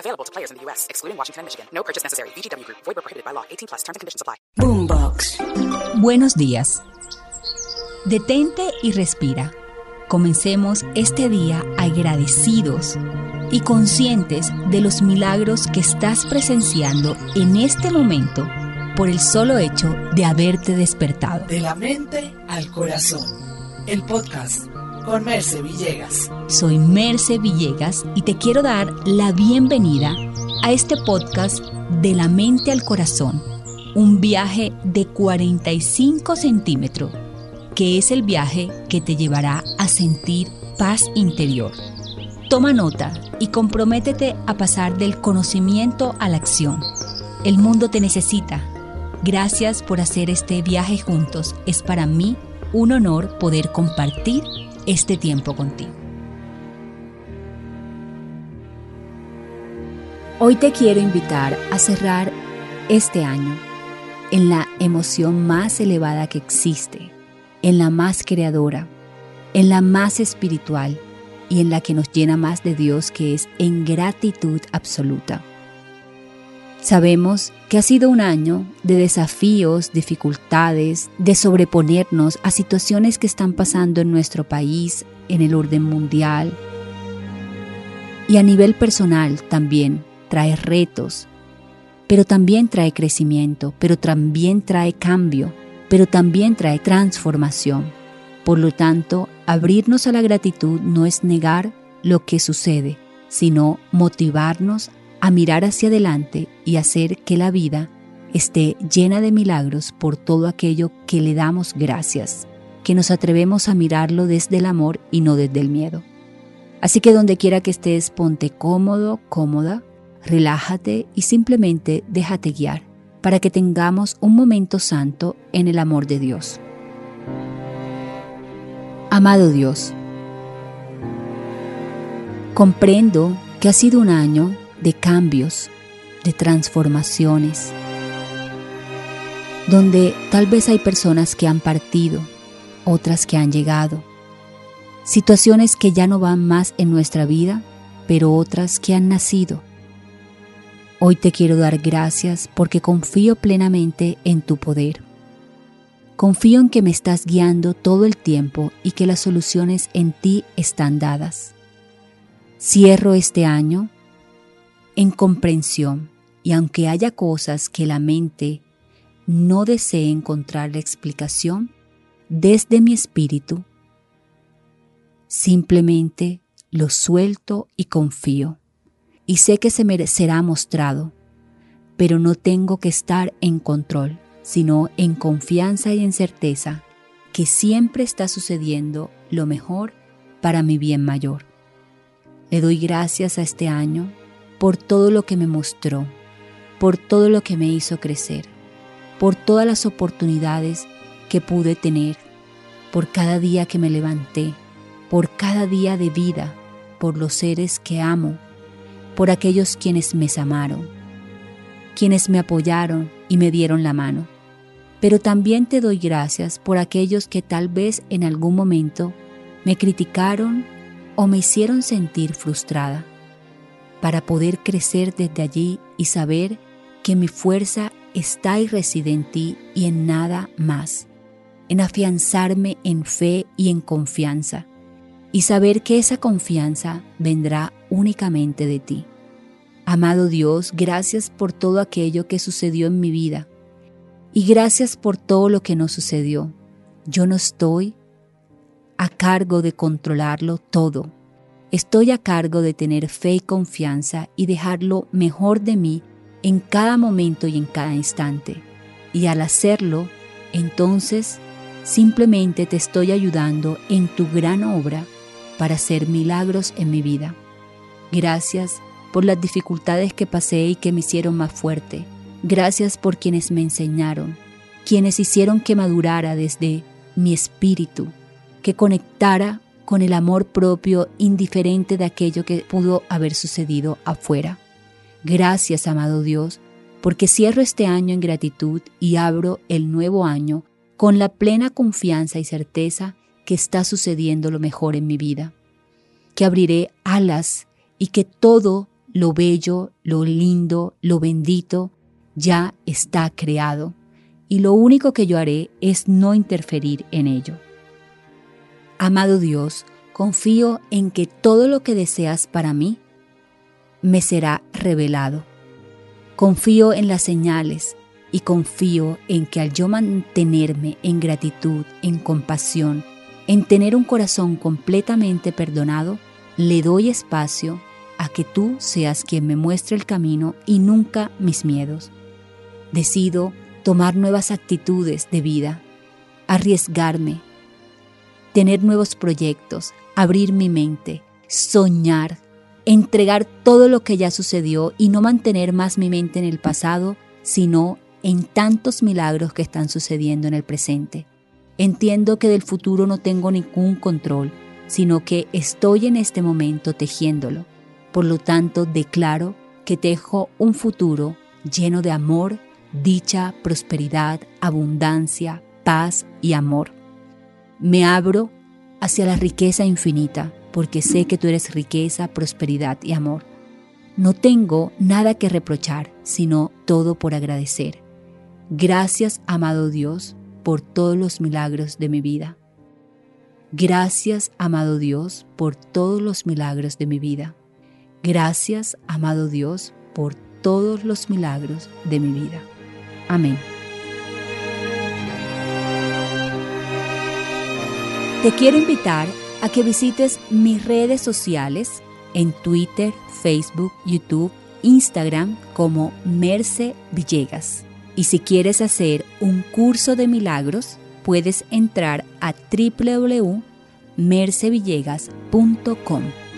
Available to players in the U.S., excluding Washington and Michigan. No purchase necessary. VGW Group. Void prohibited by law. 18 plus. Terms and conditions apply. Boombox. Buenos días. Detente y respira. Comencemos este día agradecidos y conscientes de los milagros que estás presenciando en este momento por el solo hecho de haberte despertado. De la mente al corazón. El podcast con Merce Villegas. Soy Merce Villegas y te quiero dar la bienvenida a este podcast de la mente al corazón, un viaje de 45 centímetros, que es el viaje que te llevará a sentir paz interior. Toma nota y comprométete a pasar del conocimiento a la acción. El mundo te necesita. Gracias por hacer este viaje juntos. Es para mí un honor poder compartir este tiempo contigo. Hoy te quiero invitar a cerrar este año en la emoción más elevada que existe, en la más creadora, en la más espiritual y en la que nos llena más de Dios que es en gratitud absoluta. Sabemos que ha sido un año de desafíos, dificultades, de sobreponernos a situaciones que están pasando en nuestro país, en el orden mundial. Y a nivel personal también trae retos, pero también trae crecimiento, pero también trae cambio, pero también trae transformación. Por lo tanto, abrirnos a la gratitud no es negar lo que sucede, sino motivarnos a mirar hacia adelante y hacer que la vida esté llena de milagros por todo aquello que le damos gracias, que nos atrevemos a mirarlo desde el amor y no desde el miedo. Así que donde quiera que estés, ponte cómodo, cómoda, relájate y simplemente déjate guiar para que tengamos un momento santo en el amor de Dios. Amado Dios, comprendo que ha sido un año de cambios, de transformaciones, donde tal vez hay personas que han partido, otras que han llegado, situaciones que ya no van más en nuestra vida, pero otras que han nacido. Hoy te quiero dar gracias porque confío plenamente en tu poder. Confío en que me estás guiando todo el tiempo y que las soluciones en ti están dadas. Cierro este año en comprensión y aunque haya cosas que la mente no desee encontrar la explicación, desde mi espíritu, simplemente lo suelto y confío. Y sé que se me será mostrado, pero no tengo que estar en control, sino en confianza y en certeza que siempre está sucediendo lo mejor para mi bien mayor. Le doy gracias a este año por todo lo que me mostró, por todo lo que me hizo crecer, por todas las oportunidades que pude tener, por cada día que me levanté, por cada día de vida, por los seres que amo, por aquellos quienes me amaron, quienes me apoyaron y me dieron la mano. Pero también te doy gracias por aquellos que tal vez en algún momento me criticaron o me hicieron sentir frustrada para poder crecer desde allí y saber que mi fuerza está y reside en ti y en nada más, en afianzarme en fe y en confianza, y saber que esa confianza vendrá únicamente de ti. Amado Dios, gracias por todo aquello que sucedió en mi vida, y gracias por todo lo que no sucedió. Yo no estoy a cargo de controlarlo todo Estoy a cargo de tener fe y confianza y dejar lo mejor de mí en cada momento y en cada instante. Y al hacerlo, entonces simplemente te estoy ayudando en tu gran obra para hacer milagros en mi vida. Gracias por las dificultades que pasé y que me hicieron más fuerte, Gracias por quienes me enseñaron, quienes hicieron que madurara desde mi espíritu, que conectara con el amor propio indiferente de aquello que pudo haber sucedido afuera. Gracias, amado Dios, porque cierro este año en gratitud y abro el nuevo año con la plena confianza y certeza que está sucediendo lo mejor en mi vida, que abriré alas y que todo lo bello, lo lindo, lo bendito ya está creado y lo único que yo haré es no interferir en ello. Amado Dios, confío en que todo lo que deseas para mí me será revelado. Confío en las señales y confío en que al yo mantenerme en gratitud, en compasión, en tener un corazón completamente perdonado, le doy espacio a que tú seas quien me muestre el camino y nunca mis miedos. Decido tomar nuevas actitudes de vida, arriesgarme, tener nuevos proyectos, abrir mi mente, soñar, entregar todo lo que ya sucedió y no mantener más mi mente en el pasado, sino en tantos milagros que están sucediendo en el presente. Entiendo que del futuro no tengo ningún control, sino que estoy en este momento tejiéndolo. Por lo tanto, declaro que tejo un futuro lleno de amor, dicha, prosperidad, abundancia, paz y amor. Me abro hacia la riqueza infinita, porque sé que tú eres riqueza, prosperidad y amor. No tengo nada que reprochar, sino todo por agradecer. Gracias, amado Dios, por todos los milagros de mi vida. Gracias, amado Dios, por todos los milagros de mi vida. Gracias, amado Dios, por todos los milagros de mi vida. Amén. Te quiero invitar a que visites mis redes sociales en Twitter, Facebook, YouTube, Instagram como Merce Villegas. Y si quieres hacer un curso de milagros, puedes entrar a www.mercevillegas.com.